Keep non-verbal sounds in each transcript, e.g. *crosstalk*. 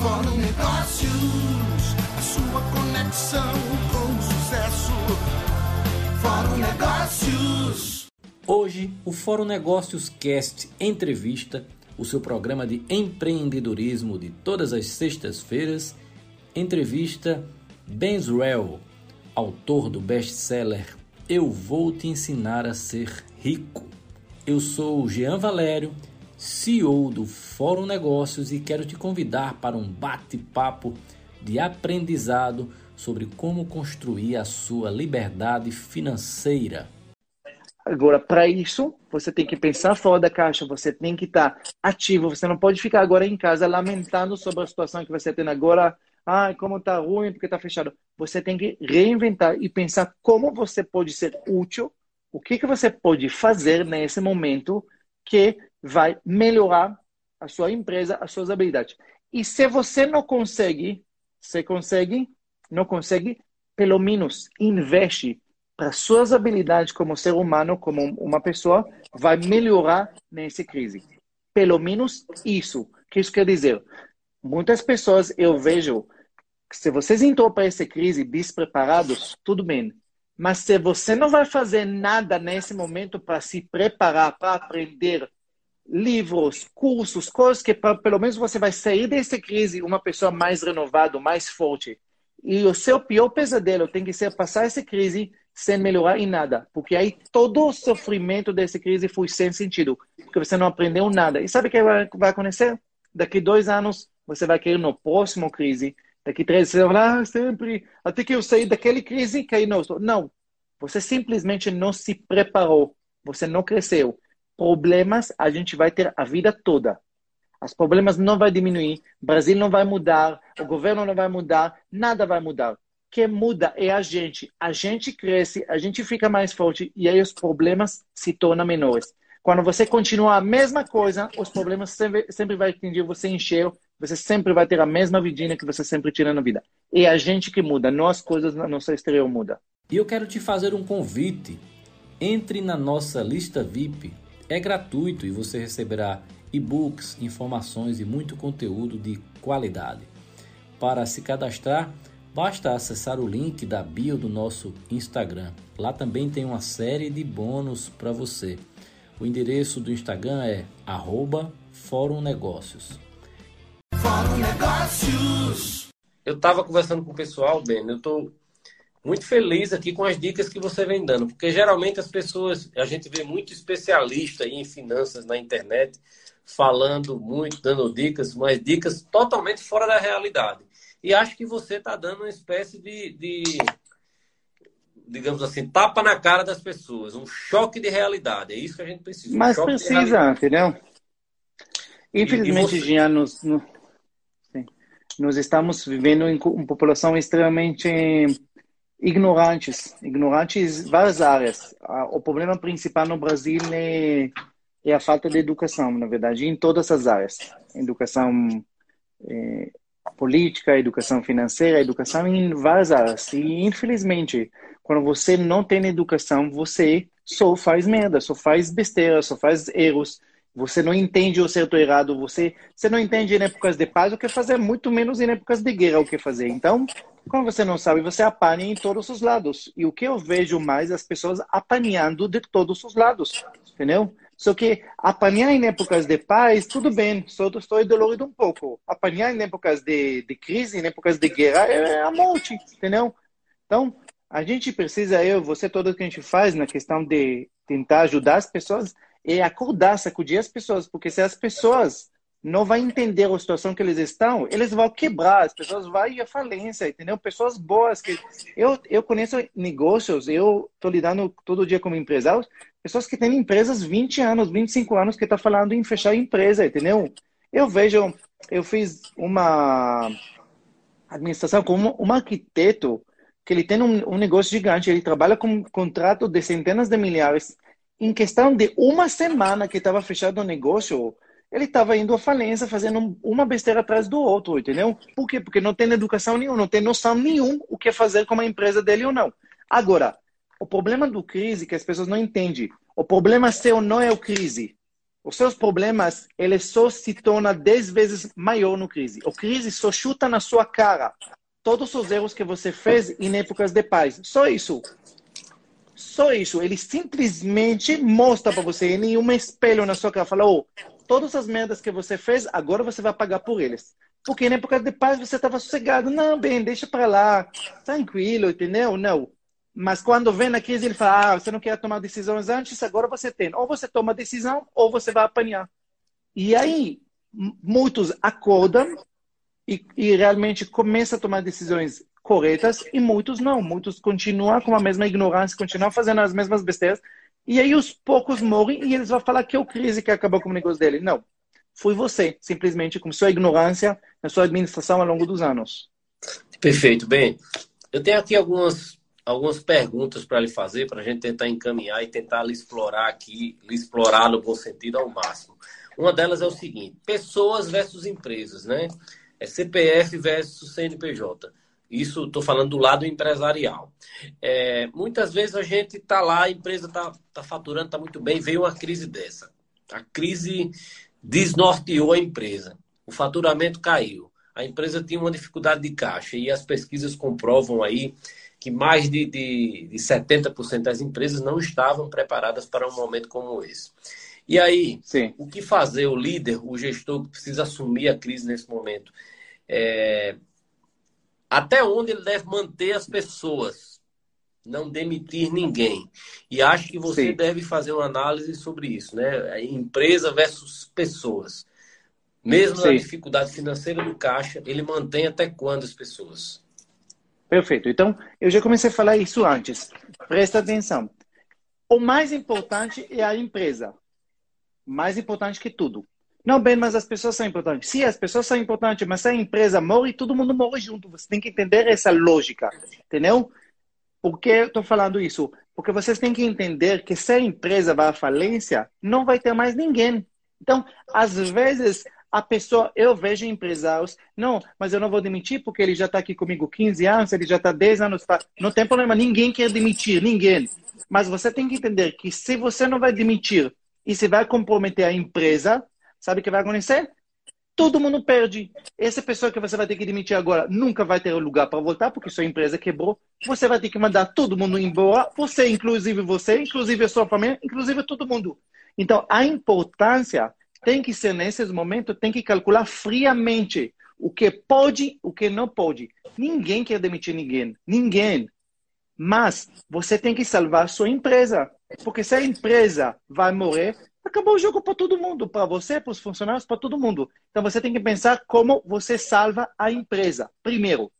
Fórum Negócios, a sua conexão com o sucesso. Fórum Negócios. Hoje, o Fórum Negócios Cast Entrevista, o seu programa de empreendedorismo de todas as sextas-feiras, entrevista Ben Zrell, autor do best-seller Eu Vou Te Ensinar a Ser Rico. Eu sou Jean Valério, CEO do Fórum Negócios e quero te convidar para um bate-papo de aprendizado sobre como construir a sua liberdade financeira. Agora, para isso, você tem que pensar fora da caixa, você tem que estar tá ativo, você não pode ficar agora em casa lamentando sobre a situação que você tem agora. Ah, como está ruim porque está fechado. Você tem que reinventar e pensar como você pode ser útil, o que, que você pode fazer nesse momento que vai melhorar a sua empresa, as suas habilidades. E se você não consegue, você consegue, não consegue, pelo menos investe para suas habilidades como ser humano, como uma pessoa, vai melhorar nessa crise. Pelo menos isso. O que isso quer dizer? Muitas pessoas eu vejo que se vocês entrou para essa crise despreparados, tudo bem. Mas se você não vai fazer nada nesse momento para se preparar, para aprender livros, cursos, coisas que pra, pelo menos você vai sair dessa crise uma pessoa mais renovada, mais forte. E o seu pior pesadelo tem que ser passar essa crise sem melhorar em nada, porque aí todo o sofrimento dessa crise foi sem sentido, porque você não aprendeu nada. E sabe o que vai acontecer? Daqui dois anos você vai cair no próximo crise, daqui três você vai falar, ah, sempre, até que eu saí daquele crise, caí no Não, você simplesmente não se preparou, você não cresceu problemas a gente vai ter a vida toda. Os problemas não vão diminuir, o Brasil não vai mudar, o governo não vai mudar, nada vai mudar. O que muda é a gente. A gente cresce, a gente fica mais forte e aí os problemas se tornam menores. Quando você continua a mesma coisa, os problemas sempre, sempre vai atingir você encher, você sempre vai ter a mesma vidinha que você sempre tira na vida. É a gente que muda, não as coisas na nossa exterior muda. E eu quero te fazer um convite. Entre na nossa lista VIP é gratuito e você receberá e-books, informações e muito conteúdo de qualidade. Para se cadastrar, basta acessar o link da bio do nosso Instagram. Lá também tem uma série de bônus para você. O endereço do Instagram é arroba Fórum Negócios. Fórum Negócios. Eu estava conversando com o pessoal, Ben, eu estou muito feliz aqui com as dicas que você vem dando, porque geralmente as pessoas, a gente vê muito especialista em finanças na internet falando muito, dando dicas, mas dicas totalmente fora da realidade. E acho que você está dando uma espécie de, de, digamos assim, tapa na cara das pessoas, um choque de realidade. É isso que a gente precisa. Um mas precisa, entendeu? Infelizmente, já nos, no, nós estamos vivendo em uma população extremamente ignorantes, ignorantes em várias áreas. O problema principal no Brasil é, é a falta de educação, na verdade, em todas as áreas. Educação é, política, educação financeira, educação em várias áreas. E, infelizmente, quando você não tem educação, você só faz merda, só faz besteira, só faz erros. Você não entende o certo e errado, você, você não entende em épocas de paz o que fazer, muito menos em épocas de guerra o que fazer. Então, quando você não sabe, você apanha em todos os lados. E o que eu vejo mais é as pessoas apanhando de todos os lados, entendeu? Só que apanhar em épocas de paz, tudo bem, só estou dolorido um pouco. Apanhar em épocas de, de crise, em épocas de guerra, é a morte, entendeu? Então, a gente precisa, eu, você, tudo que a gente faz na questão de tentar ajudar as pessoas, é acordar, sacudir as pessoas, porque se as pessoas não vai entender a situação que eles estão, eles vão quebrar, as pessoas vão ir à falência, entendeu? Pessoas boas que eu eu conheço negócios, eu estou lidando todo dia como empresário, pessoas que têm empresas 20 anos, 25 anos que tá falando em fechar empresa, entendeu? Eu vejo, eu fiz uma administração com um arquiteto que ele tem um, um negócio gigante, ele trabalha com um contrato de centenas de milhares. Em questão de uma semana que estava fechado o negócio, ele estava indo à falência, fazendo uma besteira atrás do outro, entendeu? Por quê? Porque não tem educação nenhuma, não tem noção nenhuma o que fazer com a empresa dele ou não. Agora, o problema do crise que as pessoas não entendem. O problema seu não é o crise. os seus problemas, ele só se torna 10 vezes maior no crise. O crise só chuta na sua cara todos os erros que você fez em épocas de paz. Só isso. Só isso. Ele simplesmente mostra para você em um espelho na sua cara. Fala, oh, todas as merdas que você fez, agora você vai pagar por eles. Porque na época de paz você estava sossegado. Não, bem, deixa para lá. Tranquilo, entendeu? Não. Mas quando vem a crise, ele fala: ah, você não quer tomar decisões antes, agora você tem. Ou você toma decisão, ou você vai apanhar. E aí, muitos acordam e, e realmente começam a tomar decisões corretas, e muitos não. Muitos continuam com a mesma ignorância, continuam fazendo as mesmas besteiras. E aí, os poucos morrem e eles vão falar que é o crise que acabou com o negócio dele. Não. Foi você, simplesmente, com sua ignorância na sua administração ao longo dos anos. Perfeito. Bem, eu tenho aqui algumas algumas perguntas para lhe fazer, para a gente tentar encaminhar e tentar lhe explorar aqui, lhe explorar no bom sentido ao máximo. Uma delas é o seguinte: pessoas versus empresas, né? É CPF versus CNPJ. Isso estou falando do lado empresarial. É, muitas vezes a gente está lá, a empresa está tá faturando, está muito bem, veio uma crise dessa. A crise desnorteou a empresa. O faturamento caiu. A empresa tinha uma dificuldade de caixa e as pesquisas comprovam aí que mais de, de, de 70% das empresas não estavam preparadas para um momento como esse. E aí, Sim. o que fazer o líder, o gestor que precisa assumir a crise nesse momento? É... Até onde ele deve manter as pessoas, não demitir ninguém. E acho que você Sim. deve fazer uma análise sobre isso, né? Empresa versus pessoas. Mesmo Sim. na dificuldade financeira do caixa, ele mantém até quando as pessoas? Perfeito. Então, eu já comecei a falar isso antes. Presta atenção. O mais importante é a empresa. Mais importante que tudo. Não, bem, mas as pessoas são importantes. Sim, as pessoas são importantes, mas se a empresa morre, todo mundo morre junto. Você tem que entender essa lógica, entendeu? Por que eu estou falando isso? Porque vocês têm que entender que se a empresa vai à falência, não vai ter mais ninguém. Então, às vezes, a pessoa, eu vejo empresários, não, mas eu não vou demitir porque ele já está aqui comigo 15 anos, ele já está 10 anos, tá, não tem problema, ninguém quer demitir, ninguém. Mas você tem que entender que se você não vai demitir e se vai comprometer a empresa, sabe o que vai acontecer? Todo mundo perde. Essa pessoa que você vai ter que demitir agora nunca vai ter lugar para voltar porque sua empresa quebrou. Você vai ter que mandar todo mundo embora, você, inclusive você, inclusive a sua família, inclusive todo mundo. Então, a importância tem que ser nesses momentos, tem que calcular friamente o que pode, o que não pode. Ninguém quer demitir ninguém, ninguém. Mas você tem que salvar sua empresa, porque se a empresa vai morrer, acabou o jogo para todo mundo, para você, para os funcionários, para todo mundo. Então você tem que pensar como você salva a empresa. Primeiro,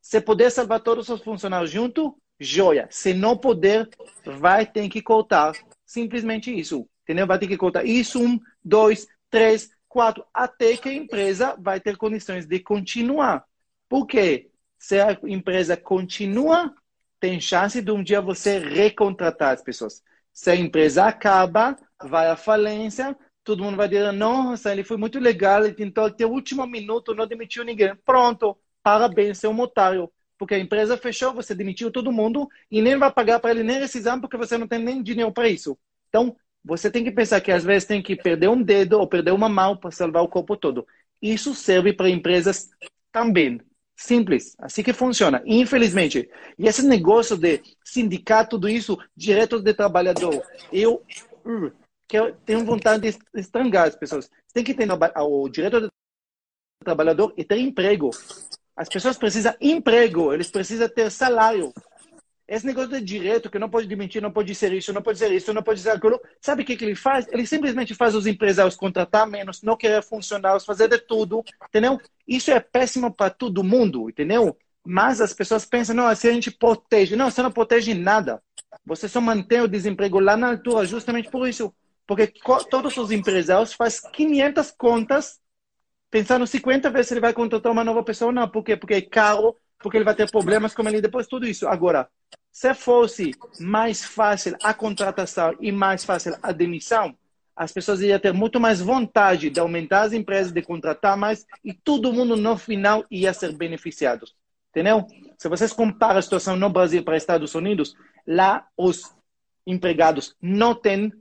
se puder salvar todos os funcionários junto, joia. Se não puder, vai ter que cortar. Simplesmente isso entendeu? Vai ter que contar isso, um, dois, três, quatro, até que a empresa vai ter condições de continuar. Por quê? Se a empresa continua, tem chance de um dia você recontratar as pessoas. Se a empresa acaba, vai à falência, todo mundo vai dizer, nossa, ele foi muito legal, ele tentou até o último minuto, não demitiu ninguém. Pronto, parabéns, você é um otário. Porque a empresa fechou, você demitiu todo mundo e nem vai pagar para ele nem rescisão porque você não tem nem dinheiro para isso. Então, você tem que pensar que às vezes tem que perder um dedo ou perder uma mão para salvar o corpo todo. Isso serve para empresas também. Simples. Assim que funciona. Infelizmente. E esse negócio de sindicato, tudo isso, direito de trabalhador, eu, uh, eu tenho vontade de estrangar as pessoas. Tem que ter o direito de trabalhador e ter emprego. As pessoas precisam emprego, eles precisam ter salário. Esse negócio de direito, que não pode demitir, não pode ser isso, não pode ser isso, não pode ser aquilo. Sabe o que, que ele faz? Ele simplesmente faz os empresários contratar menos, não querer funcionários, fazer de tudo, entendeu? Isso é péssimo para todo mundo, entendeu? Mas as pessoas pensam, não, assim a gente protege. Não, você não protege nada. Você só mantém o desemprego lá na altura, justamente por isso. Porque todos os empresários fazem 500 contas, pensando 50 vezes se ele vai contratar uma nova pessoa ou não. Por quê? Porque é caro, porque ele vai ter problemas com ele depois, tudo isso. Agora, se fosse mais fácil a contratação e mais fácil a demissão, as pessoas iam ter muito mais vontade de aumentar as empresas, de contratar mais e todo mundo no final ia ser beneficiado. Entendeu? Se vocês comparam a situação no Brasil para Estados Unidos, lá os empregados não têm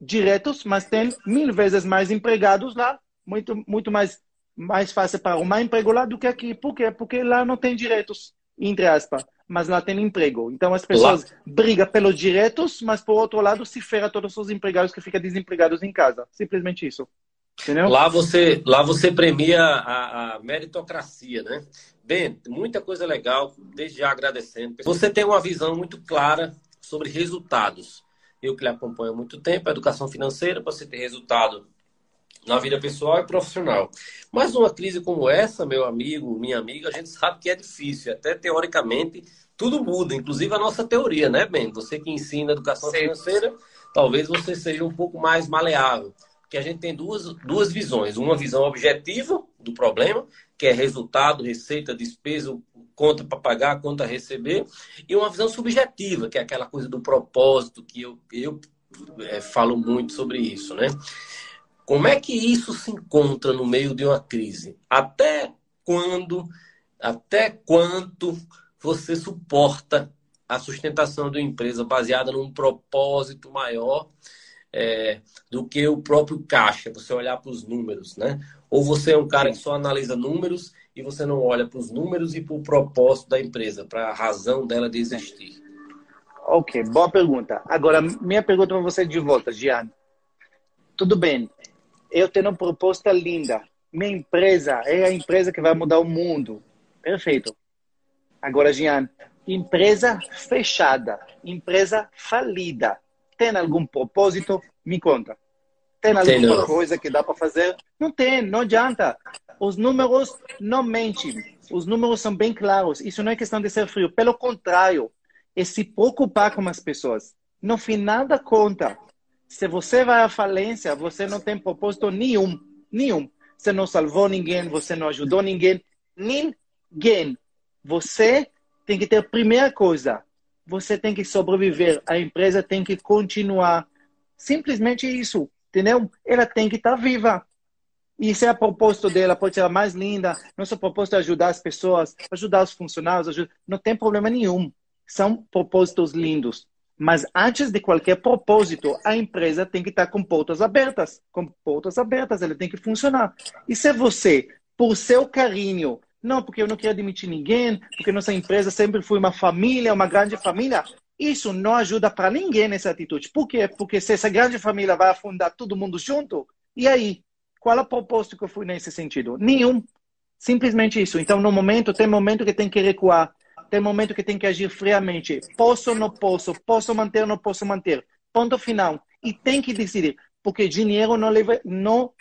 diretos, mas tem mil vezes mais empregados lá, muito, muito mais, mais fácil para arrumar emprego lá do que aqui. Por quê? Porque lá não tem diretos, entre aspas, mas lá tem emprego. Então as pessoas lá. brigam pelos diretos, mas por outro lado se ferra todos os empregados que ficam desempregados em casa. Simplesmente isso. Entendeu? Lá você, lá você premia a, a meritocracia, né? Bem, muita coisa legal, desde já agradecendo. Você tem uma visão muito clara sobre resultados. Eu que lhe acompanho há muito tempo, a educação financeira, para você ter resultado na vida pessoal e profissional. Mas numa crise como essa, meu amigo, minha amiga, a gente sabe que é difícil. Até teoricamente, tudo muda, inclusive a nossa teoria, né, Ben? Você que ensina educação Sim. financeira, talvez você seja um pouco mais maleável. Porque a gente tem duas, duas visões. Uma visão objetiva do problema, que é resultado, receita, despesa, conta para pagar, conta a receber, e uma visão subjetiva, que é aquela coisa do propósito, que eu, eu é, falo muito sobre isso, né? Como é que isso se encontra no meio de uma crise? Até quando, até quanto você suporta a sustentação de uma empresa baseada num propósito maior é, do que o próprio caixa, você olhar para os números, né? Ou você é um cara que só analisa números e você não olha para os números e para o propósito da empresa, para a razão dela de existir? Ok, boa pergunta. Agora, minha pergunta para você de volta, Gian. Tudo bem, eu tenho uma proposta linda. Minha empresa é a empresa que vai mudar o mundo. Perfeito. Agora, Gian, empresa fechada, empresa falida. Tem algum propósito? Me conta. Tem alguma tem, coisa que dá para fazer? Não tem, não adianta. Os números não mentem. Os números são bem claros. Isso não é questão de ser frio. Pelo contrário, é se preocupar com as pessoas. No final da conta, se você vai à falência, você não tem propósito nenhum. Nenhum. Você não salvou ninguém, você não ajudou ninguém. Ninguém. Você tem que ter a primeira coisa. Você tem que sobreviver. A empresa tem que continuar. Simplesmente isso. Entendeu? Ela tem que estar viva. E se é a propósito dela pode ser a mais linda, nosso propósito é ajudar as pessoas, ajudar os funcionários, ajudar... não tem problema nenhum. São propósitos lindos. Mas antes de qualquer propósito, a empresa tem que estar com portas abertas. Com portas abertas, ela tem que funcionar. E se você, por seu carinho, não, porque eu não quero admitir ninguém, porque nossa empresa sempre foi uma família, uma grande família, isso não ajuda para ninguém nessa atitude. Por quê? Porque se essa grande família vai afundar todo mundo junto, e aí? Qual é o propósito que eu fui nesse sentido? Nenhum. Simplesmente isso. Então, no momento, tem momento que tem que recuar. Tem momento que tem que agir friamente. Posso ou não posso? Posso manter ou não posso manter? Ponto final. E tem que decidir. Porque dinheiro não, leva, não,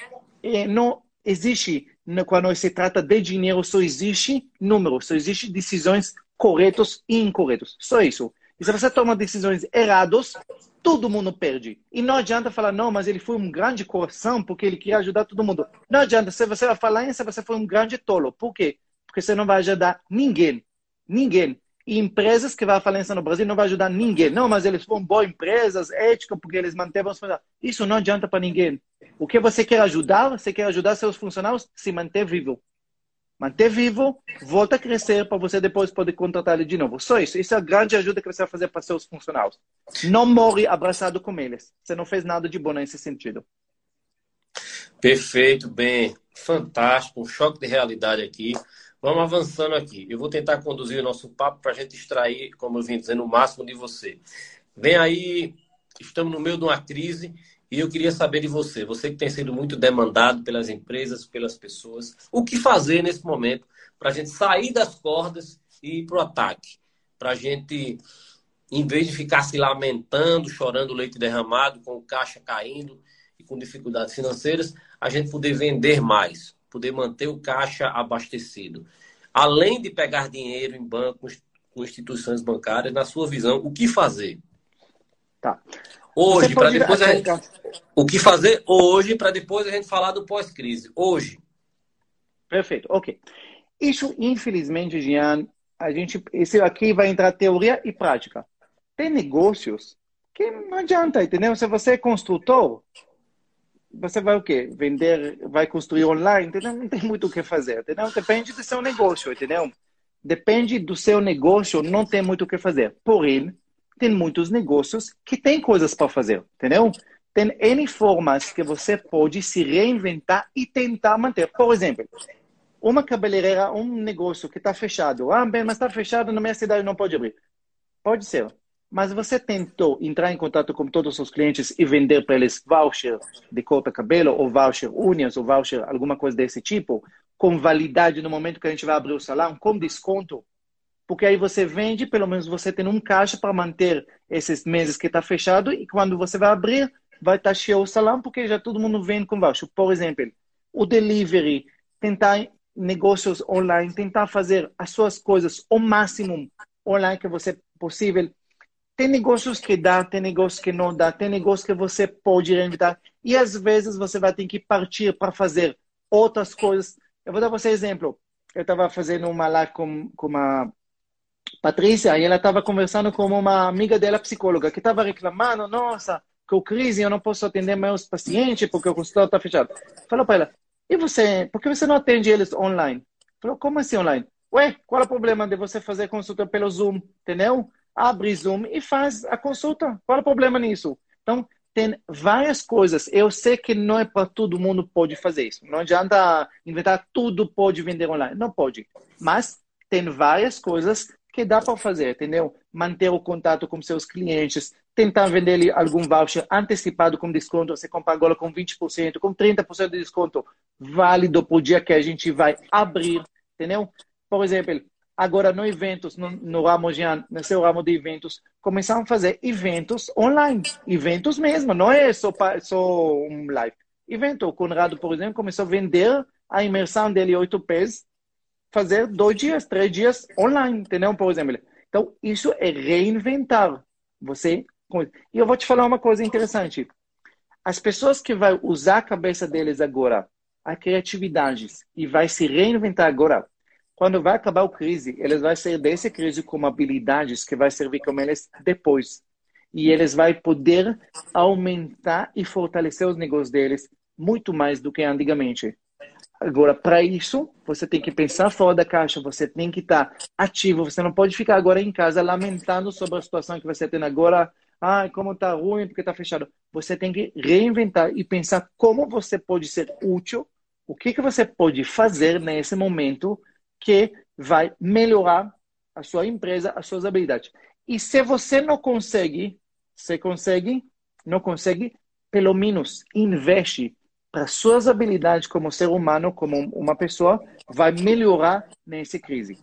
é, não existe. Quando se trata de dinheiro, só existe número. Só existe decisões corretas e incorretas. Só isso. E se você toma decisões erradas, todo mundo perde. E não adianta falar, não, mas ele foi um grande coração porque ele queria ajudar todo mundo. Não adianta. Se você vai falar isso, você foi um grande tolo. Por quê? Porque você não vai ajudar ninguém. Ninguém. E empresas que vão à falência no Brasil não vai ajudar ninguém. Não, mas eles foram boas empresas, éticas, porque eles mantêm os funcionários. Isso não adianta para ninguém. O que você quer ajudar? Você quer ajudar seus funcionários se manter vivo manter vivo, volta a crescer para você depois poder contratar ele de novo. Só isso. Isso é a grande ajuda que você vai fazer para seus funcionários. Não morre abraçado com eles. Você não fez nada de bom nesse sentido. Perfeito, bem. Fantástico. Um choque de realidade aqui. Vamos avançando aqui. Eu vou tentar conduzir o nosso papo para a gente extrair, como eu vim dizendo, o máximo de você. Vem aí, estamos no meio de uma crise e eu queria saber de você, você que tem sido muito demandado pelas empresas, pelas pessoas, o que fazer nesse momento para a gente sair das cordas e ir para o ataque? Para a gente, em vez de ficar se lamentando, chorando leite derramado, com o caixa caindo e com dificuldades financeiras, a gente poder vender mais, poder manter o caixa abastecido. Além de pegar dinheiro em bancos, com instituições bancárias, na sua visão, o que fazer? Tá. Hoje, para depois a gente... O que fazer hoje para depois a gente falar do pós-crise? Hoje. Perfeito, ok. Isso, infelizmente, Jean, a gente, isso aqui vai entrar teoria e prática. Tem negócios que não adianta, entendeu? Se você é construtor, você vai o quê? Vender, vai construir online, entendeu? Não tem muito o que fazer, entendeu? Depende do seu negócio, entendeu? Depende do seu negócio, não tem muito o que fazer. Porém, tem muitos negócios que têm coisas para fazer, entendeu? tem N formas que você pode se reinventar e tentar manter. Por exemplo, uma cabeleireira, um negócio que está fechado. Ah, bem, mas está fechado na minha cidade, não pode abrir. Pode ser. Mas você tentou entrar em contato com todos os clientes e vender para eles voucher de corta cabelo, ou voucher unhas, ou voucher alguma coisa desse tipo, com validade no momento que a gente vai abrir o salão, com desconto? Porque aí você vende, pelo menos você tem um caixa para manter esses meses que está fechado e quando você vai abrir, vai estar tá cheio o salão, porque já todo mundo vende com voucher. Por exemplo, o delivery, tentar negócios online, tentar fazer as suas coisas o máximo online que você possível. Tem negócios que dá, tem negócios que não dá, tem negócios que você pode reinventar. E às vezes você vai ter que partir para fazer outras coisas. Eu vou dar você um exemplo. Eu estava fazendo uma live com, com uma Patrícia e ela estava conversando com uma amiga dela, psicóloga, que estava reclamando: nossa, com crise eu não posso atender meus pacientes porque o consultório está fechado. Falou para ela: e você, por que você não atende eles online? Falou: como assim online? Ué, qual é o problema de você fazer consulta pelo Zoom? Entendeu? Abre Zoom e faz a consulta. Qual é o problema nisso? Então, tem várias coisas. Eu sei que não é para todo mundo pode fazer isso. Não adianta inventar tudo pode vender online. Não pode. Mas tem várias coisas que dá para fazer, entendeu? Manter o contato com seus clientes, tentar vender algum voucher antecipado com desconto, você compra agora com 20%, com 30% de desconto, válido para o dia que a gente vai abrir, entendeu? Por exemplo, agora no eventos, no, no ramo no seu ramo de eventos, começaram a fazer eventos online, eventos mesmo, não é só, só um live. Evento, o Conrado, por exemplo, começou a vender a imersão dele oito pés, fazer dois dias, três dias online, entendeu? Por exemplo. Então, isso é reinventar. Você e eu vou te falar uma coisa interessante. As pessoas que vão usar a cabeça deles agora, a criatividade, e vai se reinventar agora, quando vai acabar a crise, eles vão sair dessa crise com habilidades que vai servir como eles depois. E eles vão poder aumentar e fortalecer os negócios deles muito mais do que antigamente. Agora, para isso, você tem que pensar fora da caixa, você tem que estar ativo, você não pode ficar agora em casa lamentando sobre a situação que você tem agora, ah, como está ruim porque está fechado. Você tem que reinventar e pensar como você pode ser útil, o que, que você pode fazer nesse momento que vai melhorar a sua empresa, as suas habilidades. E se você não consegue, você consegue, não consegue, pelo menos investe para suas habilidades como ser humano, como uma pessoa, vai melhorar nessa crise.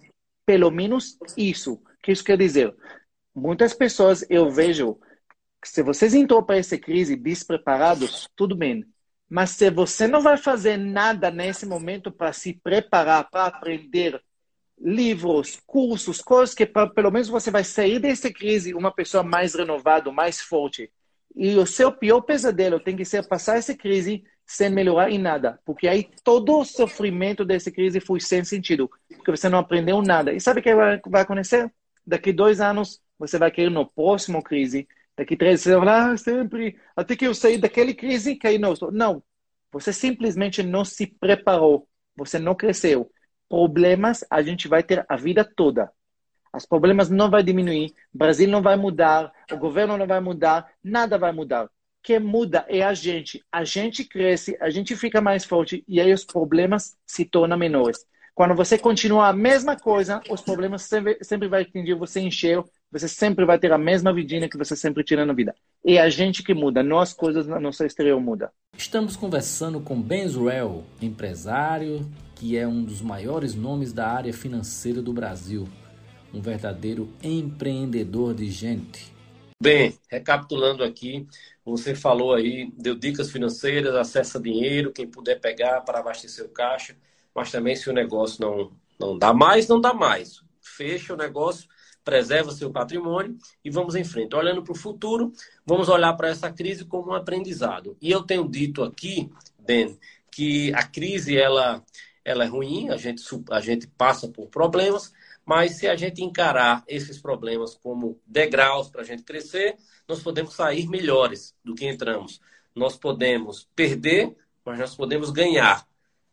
Pelo menos isso. O que isso quer dizer? Muitas pessoas eu vejo que se vocês entrou para essa crise despreparados, tudo bem. Mas se você não vai fazer nada nesse momento para se preparar, para aprender livros, cursos, coisas que pra, pelo menos você vai sair dessa crise uma pessoa mais renovada, mais forte. E o seu pior pesadelo tem que ser passar essa crise sem melhorar em nada, porque aí todo o sofrimento dessa crise foi sem sentido, porque você não aprendeu nada. E sabe o que vai acontecer? Daqui dois anos você vai querer no próximo crise Daqui três vai falar, ah, sempre, até que eu saí daquele crise, caí no Não, você simplesmente não se preparou, você não cresceu. Problemas a gente vai ter a vida toda. Os problemas não vão diminuir, Brasil não vai mudar, o governo não vai mudar, nada vai mudar. O que muda é a gente. A gente cresce, a gente fica mais forte e aí os problemas se tornam menores. Quando você continua a mesma coisa, os problemas sempre, sempre vai atingir você encher, você sempre vai ter a mesma vidinha que você sempre tira na vida. É a gente que muda, não as coisas na nossa exterior muda. Estamos conversando com Ben Zruel, empresário que é um dos maiores nomes da área financeira do Brasil, um verdadeiro empreendedor de gente. Bem, recapitulando aqui, você falou aí, deu dicas financeiras, acessa dinheiro, quem puder pegar para abastecer o caixa mas também se o negócio não, não dá mais, não dá mais. Fecha o negócio, preserva seu patrimônio e vamos em frente. Olhando para o futuro, vamos olhar para essa crise como um aprendizado. E eu tenho dito aqui, Ben, que a crise ela, ela é ruim, a gente, a gente passa por problemas, mas se a gente encarar esses problemas como degraus para a gente crescer, nós podemos sair melhores do que entramos. Nós podemos perder, mas nós podemos ganhar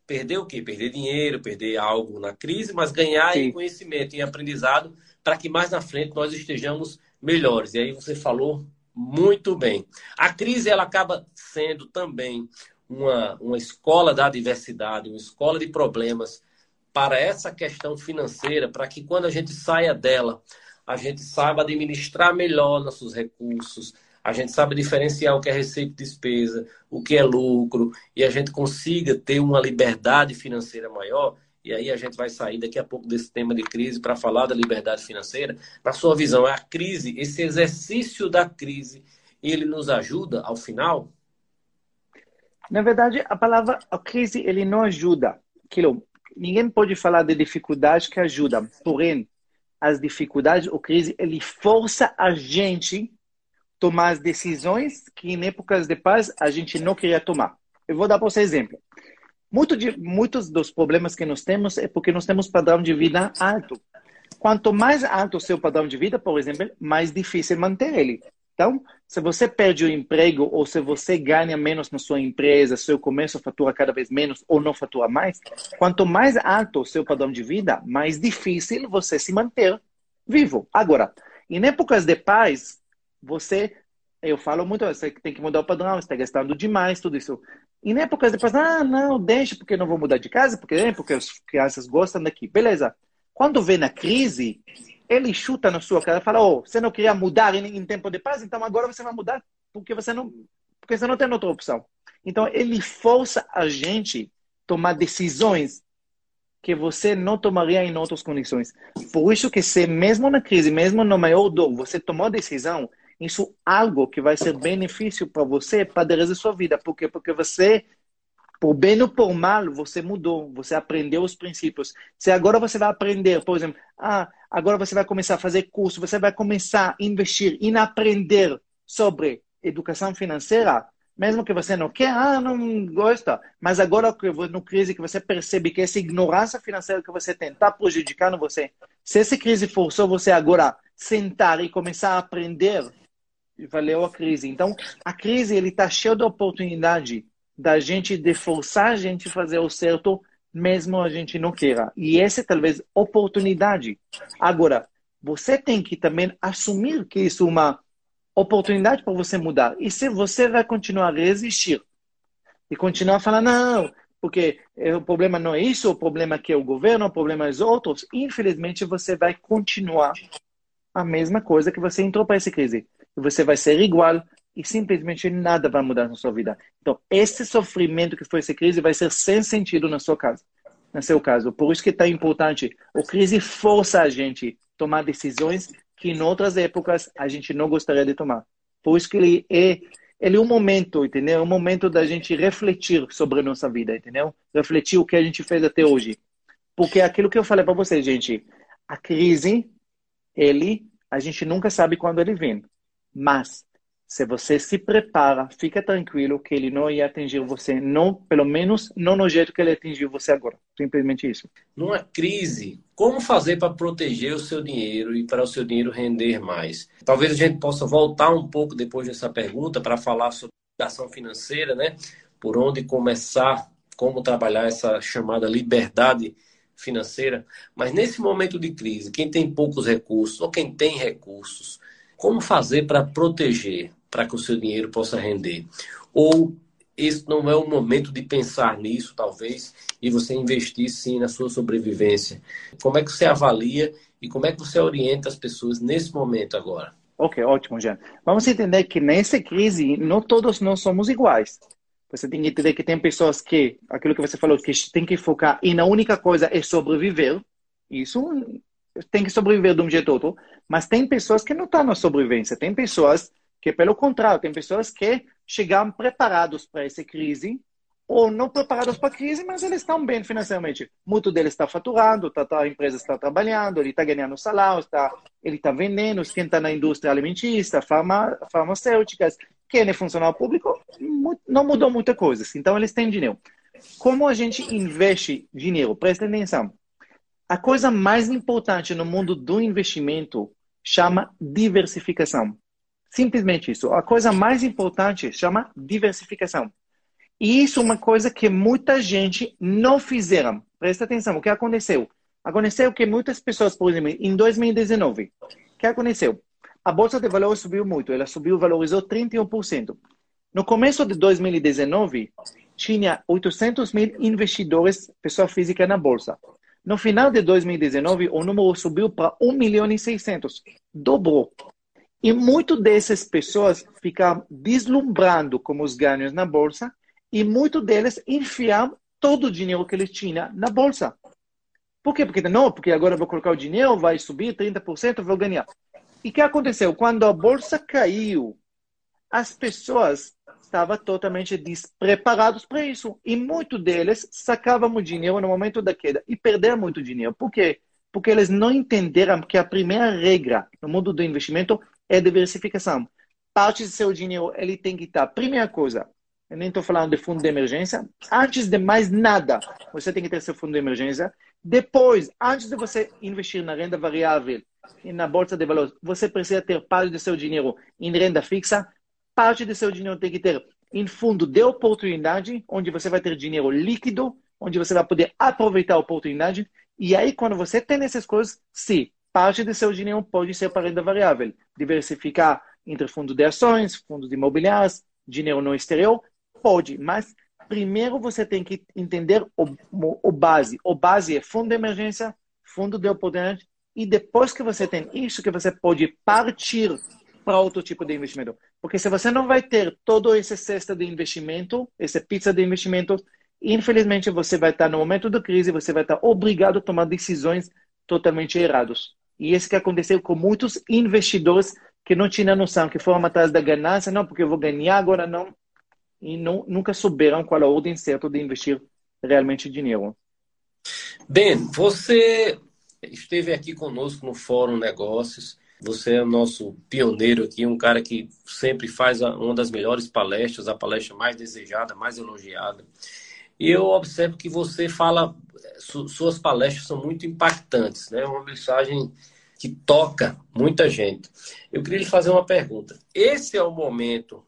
perder o quê? Perder dinheiro, perder algo na crise, mas ganhar Sim. em conhecimento, em aprendizado, para que mais na frente nós estejamos melhores. E aí você falou Muito bem. A crise ela acaba sendo também uma, uma escola da diversidade, uma escola de problemas para essa questão financeira, para que quando a gente saia dela, a gente saiba administrar melhor nossos recursos, a gente sabe diferenciar o que é receita e despesa, o que é lucro, e a gente consiga ter uma liberdade financeira maior. E aí a gente vai sair daqui a pouco desse tema de crise para falar da liberdade financeira. Na sua visão, a crise, esse exercício da crise, ele nos ajuda ao final? Na verdade, a palavra a crise ele não ajuda. Aquilo, ninguém pode falar de dificuldade que ajuda. Porém, as dificuldades, a crise, ele força a gente tomar as decisões que em épocas de paz a gente não queria tomar. Eu vou dar para você exemplo. Muito de, muitos dos problemas que nós temos é porque nós temos padrão de vida alto. Quanto mais alto o seu padrão de vida, por exemplo, mais difícil manter ele. Então, se você perde o emprego ou se você ganha menos na sua empresa, seu comércio fatura cada vez menos ou não fatura mais, quanto mais alto o seu padrão de vida, mais difícil você se manter vivo. Agora, em épocas de paz, você, eu falo muito, você tem que mudar o padrão, você está gastando demais, tudo isso. Em épocas depois, ah, não, deixa, porque não vou mudar de casa, porque, é, porque as crianças gostam daqui. Beleza. Quando vem a crise, ele chuta na sua cara e fala, oh, você não queria mudar em, em tempo de paz, então agora você vai mudar, porque você não, porque você não tem outra opção. Então, ele força a gente tomar decisões que você não tomaria em outras condições. Por isso que se mesmo na crise, mesmo no maior dor, você tomou a decisão, isso algo que vai ser benefício para você para o sua vida. Por quê? Porque você, por bem ou por mal, você mudou, você aprendeu os princípios. Se agora você vai aprender, por exemplo, ah, agora você vai começar a fazer curso, você vai começar a investir em aprender sobre educação financeira, mesmo que você não quer, ah, não gosta, mas agora que no crise que você percebe que essa ignorância financeira que você tem está prejudicando você, se essa crise forçou você agora sentar e começar a aprender valeu a crise. Então, a crise ele está cheio de oportunidade da gente de forçar a gente a fazer o certo, mesmo a gente não queira. E essa é talvez oportunidade. Agora, você tem que também assumir que isso é uma oportunidade para você mudar. E se você vai continuar a resistir e continuar falar, não, porque o problema não é isso, o problema é que é o governo, o problema é os outros, infelizmente você vai continuar a mesma coisa que você entrou para essa crise você vai ser igual e simplesmente nada vai mudar na sua vida. Então, esse sofrimento que foi essa crise vai ser sem sentido na sua casa, no seu caso. Por isso que é tão importante. A crise força a gente tomar decisões que em outras épocas a gente não gostaria de tomar. Por isso que ele é ele é um momento, entendeu? É um momento da gente refletir sobre a nossa vida, entendeu? Refletir o que a gente fez até hoje. Porque aquilo que eu falei para vocês, gente, a crise, ele, a gente nunca sabe quando ele vem. Mas se você se prepara, fica tranquilo que ele não ia atingir você, não, pelo menos não no jeito que ele atingiu você agora. Simplesmente isso. Numa crise, como fazer para proteger o seu dinheiro e para o seu dinheiro render mais? Talvez a gente possa voltar um pouco depois dessa pergunta para falar sobre ação financeira, né? Por onde começar, como trabalhar essa chamada liberdade financeira. Mas nesse momento de crise, quem tem poucos recursos ou quem tem recursos, como fazer para proteger, para que o seu dinheiro possa render? Ou esse não é o momento de pensar nisso, talvez, e você investir sim na sua sobrevivência? Como é que você avalia e como é que você orienta as pessoas nesse momento agora? Ok, ótimo, Jean. Vamos entender que nessa crise, não todos nós somos iguais. Você tem que entender que tem pessoas que, aquilo que você falou, que tem que focar e na única coisa é sobreviver. Isso tem que sobreviver de um jeito ou outro, mas tem pessoas que não estão na sobrevivência, tem pessoas que, pelo contrário, tem pessoas que chegaram preparados para essa crise, ou não preparados para a crise, mas eles estão bem financeiramente. Muito deles está faturando, tá, tá, a empresa está trabalhando, ele está ganhando salário, está, ele está vendendo, quem está na indústria alimentícia, farma, farmacêuticas, quem é funcionário público, não mudou muita coisa. Então, eles têm dinheiro. Como a gente investe dinheiro? Presta atenção. A coisa mais importante no mundo do investimento chama diversificação. Simplesmente isso. A coisa mais importante chama diversificação. E isso é uma coisa que muita gente não fizeram. Presta atenção, o que aconteceu? Aconteceu que muitas pessoas, por exemplo, em 2019, o que aconteceu? a bolsa de valores subiu muito, ela subiu, valorizou 31%. No começo de 2019, tinha 800 mil investidores, pessoa física, na bolsa. No final de 2019, o número subiu para 1 milhão e 600, dobrou. E muitas dessas pessoas ficaram deslumbrando com os ganhos na bolsa e muitos deles enfiaram todo o dinheiro que eles tinham na bolsa. Por quê? Porque não, porque agora eu vou colocar o dinheiro, vai subir 30%, vou ganhar. E o que aconteceu? Quando a bolsa caiu, as pessoas estavam totalmente despreparadas para isso. E muitos deles sacavam dinheiro no momento da queda e perderam muito dinheiro. Por quê? Porque eles não entenderam que a primeira regra no mundo do investimento é diversificação. Parte do seu dinheiro ele tem que estar, primeira coisa, eu nem estou falando de fundo de emergência. Antes de mais nada, você tem que ter seu fundo de emergência. Depois, antes de você investir na renda variável e na bolsa de valores, você precisa ter parte do seu dinheiro em renda fixa. Parte do seu dinheiro tem que ter em fundo de oportunidade, onde você vai ter dinheiro líquido, onde você vai poder aproveitar a oportunidade. E aí, quando você tem essas coisas, sim, parte do seu dinheiro pode ser para renda variável. Diversificar entre fundos de ações, fundos imobiliários, dinheiro no exterior, Pode, mas primeiro você tem que entender o, o, base. O base é fundo de emergência, fundo de oportunidade, e depois que você tem isso, que você pode partir para outro tipo de investimento. Porque se você não vai ter todo esse cesta de investimento, essa pizza de investimento, infelizmente você vai estar no momento da crise, você vai estar obrigado a tomar decisões totalmente erradas. E isso que aconteceu com muitos investidores que não tinham noção, que foram atrás da ganância, não, porque eu vou ganhar agora, não e não, nunca souberam qual é a ordem certa de investir realmente dinheiro. Ben, você esteve aqui conosco no Fórum Negócios. Você é o nosso pioneiro aqui, um cara que sempre faz uma das melhores palestras, a palestra mais desejada, mais elogiada. E eu observo que você fala, suas palestras são muito impactantes, né? Uma mensagem que toca muita gente. Eu queria lhe fazer uma pergunta. Esse é o momento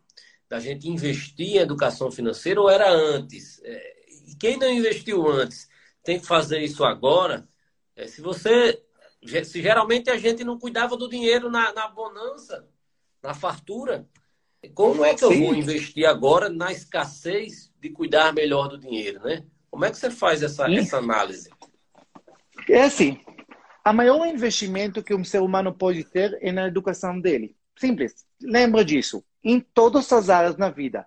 da gente investir em educação financeira ou era antes? É, e quem não investiu antes tem que fazer isso agora. É, se você. Se geralmente a gente não cuidava do dinheiro na, na bonança, na fartura, como é que eu Sim. vou investir agora na escassez de cuidar melhor do dinheiro, né? Como é que você faz essa, essa análise? É assim, o maior investimento que um ser humano pode ter é na educação dele. Simples. Lembra disso em todas as áreas na vida.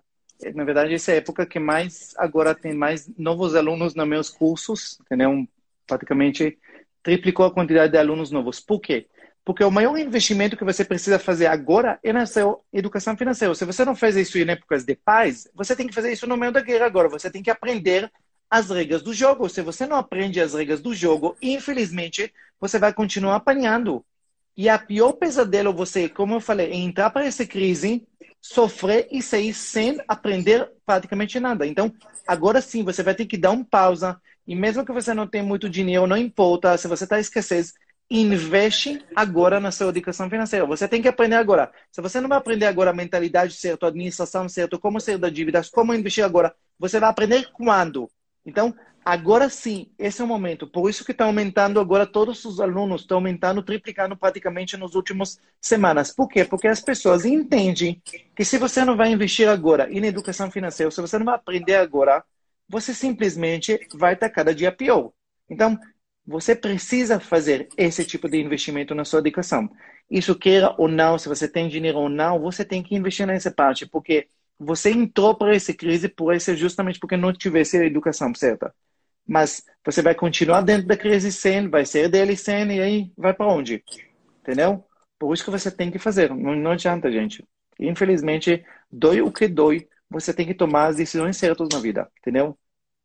Na verdade, essa é a época que mais agora tem mais novos alunos nos meus cursos, entendeu? Praticamente triplicou a quantidade de alunos novos. Por quê? Porque o maior investimento que você precisa fazer agora é na sua educação financeira. Se você não fez isso em épocas de paz, você tem que fazer isso no meio da guerra agora. Você tem que aprender as regras do jogo. Se você não aprende as regras do jogo, infelizmente, você vai continuar apanhando. E a pior pesadelo você, como eu falei, é entrar para essa crise sofrer e sair sem aprender praticamente nada. Então, agora sim, você vai ter que dar um pausa. E mesmo que você não tenha muito dinheiro, não importa, se você está escassez, investe agora na sua educação financeira. Você tem que aprender agora. Se você não vai aprender agora a mentalidade certa, a administração certa, como ser da dívida, como investir agora, você vai aprender quando? Então, Agora sim, esse é o momento. Por isso que está aumentando agora, todos os alunos estão aumentando, triplicando praticamente nas últimas semanas. Por quê? Porque as pessoas entendem que se você não vai investir agora em educação financeira, se você não vai aprender agora, você simplesmente vai estar cada dia pior. Então, você precisa fazer esse tipo de investimento na sua educação. Isso queira ou não, se você tem dinheiro ou não, você tem que investir nessa parte, porque você entrou para essa crise por esse justamente porque não tivesse a educação certa mas você vai continuar dentro da crise sem, vai ser dele sem, e aí vai para onde? Entendeu? Por isso que você tem que fazer, não, não adianta, gente. Infelizmente, dói o que dói, você tem que tomar as decisões certas na vida, entendeu?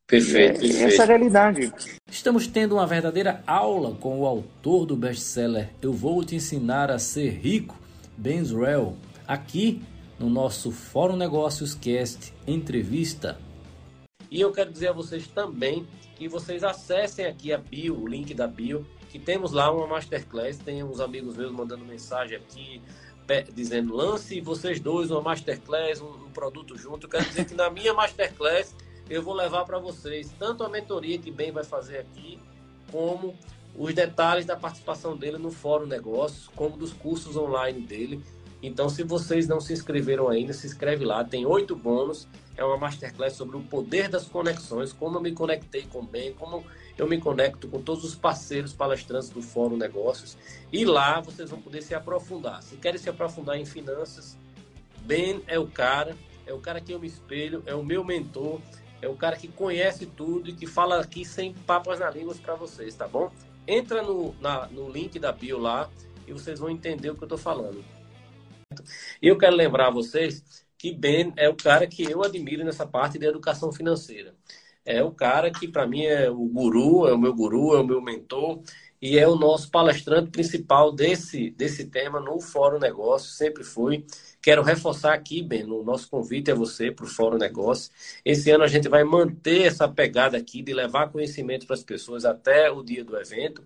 Perfeito, é, perfeito. Essa é a realidade. Estamos tendo uma verdadeira aula com o autor do best-seller Eu Vou Te Ensinar a Ser Rico, Ben Zrell, aqui no nosso Fórum Negócios Cast Entrevista. E eu quero dizer a vocês também que vocês acessem aqui a bio, o link da bio, que temos lá uma masterclass. Tem uns amigos meus mandando mensagem aqui, dizendo lance vocês dois uma masterclass, um, um produto junto. Quero dizer que na minha masterclass eu vou levar para vocês tanto a mentoria que bem vai fazer aqui, como os detalhes da participação dele no Fórum Negócios, como dos cursos online dele. Então, se vocês não se inscreveram ainda, se inscreve lá. Tem oito bônus. É uma masterclass sobre o poder das conexões, como eu me conectei com o bem, como eu me conecto com todos os parceiros palestrantes do Fórum Negócios. E lá vocês vão poder se aprofundar. Se querem se aprofundar em finanças, Ben é o cara, é o cara que eu me espelho, é o meu mentor, é o cara que conhece tudo e que fala aqui sem papas na língua para vocês, tá bom? Entra no, na, no link da bio lá e vocês vão entender o que eu estou falando. E eu quero lembrar a vocês que Ben é o cara que eu admiro nessa parte de educação financeira. É o cara que, para mim, é o guru, é o meu guru, é o meu mentor e é o nosso palestrante principal desse, desse tema no Fórum Negócio, sempre foi. Quero reforçar aqui, Ben, o nosso convite a você para o Fórum Negócio. Esse ano a gente vai manter essa pegada aqui de levar conhecimento para as pessoas até o dia do evento.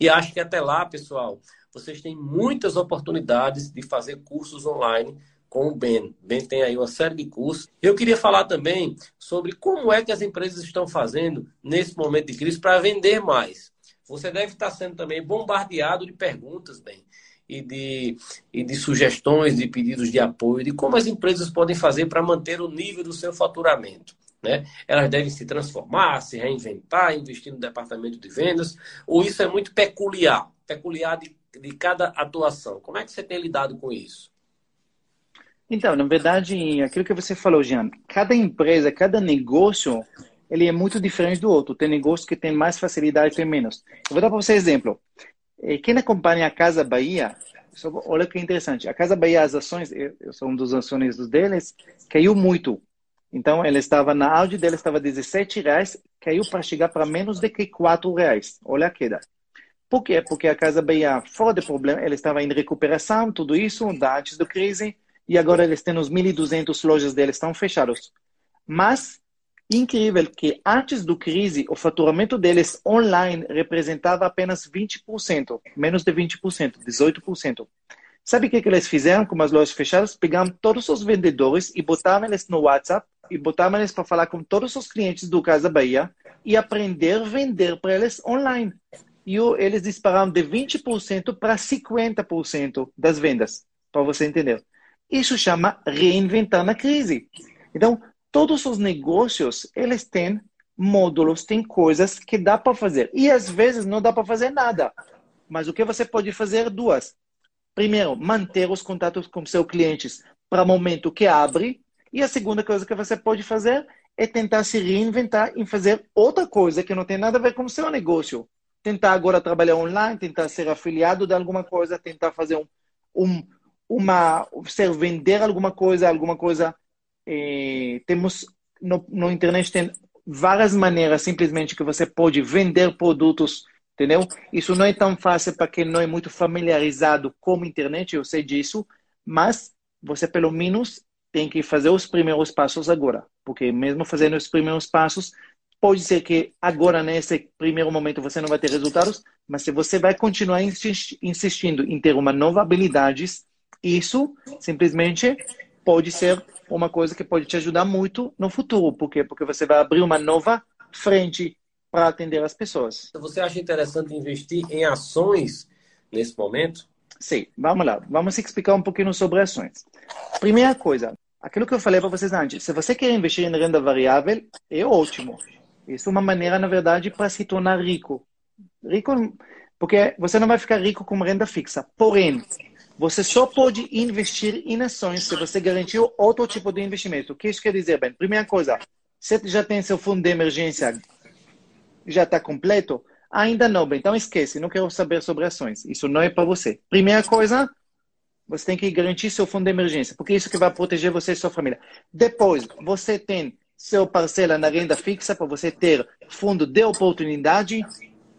E acho que até lá, pessoal, vocês têm muitas oportunidades de fazer cursos online com o Ben. Ben tem aí uma série de cursos. Eu queria falar também sobre como é que as empresas estão fazendo nesse momento de crise para vender mais. Você deve estar sendo também bombardeado de perguntas, Ben e de, e de sugestões, de pedidos de apoio, de como as empresas podem fazer para manter o nível do seu faturamento. Né? Elas devem se transformar, se reinventar, investir no departamento de vendas, ou isso é muito peculiar, peculiar de, de cada atuação. Como é que você tem lidado com isso? Então, na verdade, aquilo que você falou, Jean, cada empresa, cada negócio, ele é muito diferente do outro. Tem negócios que tem mais facilidade, tem menos. Eu vou dar para você um exemplo. Eh, quem acompanha a Casa Bahia, olha que interessante. A Casa Bahia, as ações, eu sou um dos acionistas deles, caiu muito. Então, ela estava, na áudio dela estava 17 reais, caiu para chegar para menos de que 4 reais. Olha a queda. Por quê? Porque a Casa Bahia, fora de problema, ela estava em recuperação, tudo isso, antes da crise, e agora eles têm os 1.200 lojas deles estão fechados. Mas Incrível que antes do crise, o faturamento deles online representava apenas 20%, menos de 20%, 18%. Sabe o que, que eles fizeram com as lojas fechadas? Pegaram todos os vendedores e botaram eles no WhatsApp e botaram eles para falar com todos os clientes do Casa Bahia e aprender a vender para eles online. E eles dispararam de 20% para 50% das vendas, para você entender. Isso chama reinventar na crise. Então, todos os negócios, eles têm módulos, têm coisas que dá para fazer. E às vezes não dá para fazer nada. Mas o que você pode fazer? Duas. Primeiro, manter os contatos com seus clientes para o momento que abre. E a segunda coisa que você pode fazer é tentar se reinventar em fazer outra coisa que não tem nada a ver com o seu negócio. Tentar agora trabalhar online, tentar ser afiliado de alguma coisa, tentar fazer um, um uma, ser vender alguma coisa, alguma coisa eh, temos no, no internet tem várias maneiras simplesmente que você pode vender produtos, entendeu? Isso não é tão fácil para quem não é muito familiarizado com a internet, eu sei disso, mas você pelo menos tem que fazer os primeiros passos agora, porque mesmo fazendo os primeiros passos, pode ser que agora nesse primeiro momento você não vai ter resultados, mas se você vai continuar insistindo em ter uma nova habilidade, isso simplesmente pode ser uma coisa que pode te ajudar muito no futuro. Por quê? Porque você vai abrir uma nova frente para atender as pessoas. Você acha interessante investir em ações nesse momento? Sim, vamos lá. Vamos explicar um pouquinho sobre ações. Primeira coisa, aquilo que eu falei para vocês antes, se você quer investir em renda variável, é ótimo. Isso é uma maneira, na verdade, para se tornar rico. Rico, porque você não vai ficar rico com renda fixa. Porém, você só pode investir em ações se você garantiu outro tipo de investimento. O que isso quer dizer, bem? Primeira coisa, você já tem seu fundo de emergência, já está completo? Ainda não, bem. Então esquece, não quero saber sobre ações. Isso não é para você. Primeira coisa, você tem que garantir seu fundo de emergência, porque isso que vai proteger você e sua família. Depois, você tem seu parcela na renda fixa para você ter fundo de oportunidade.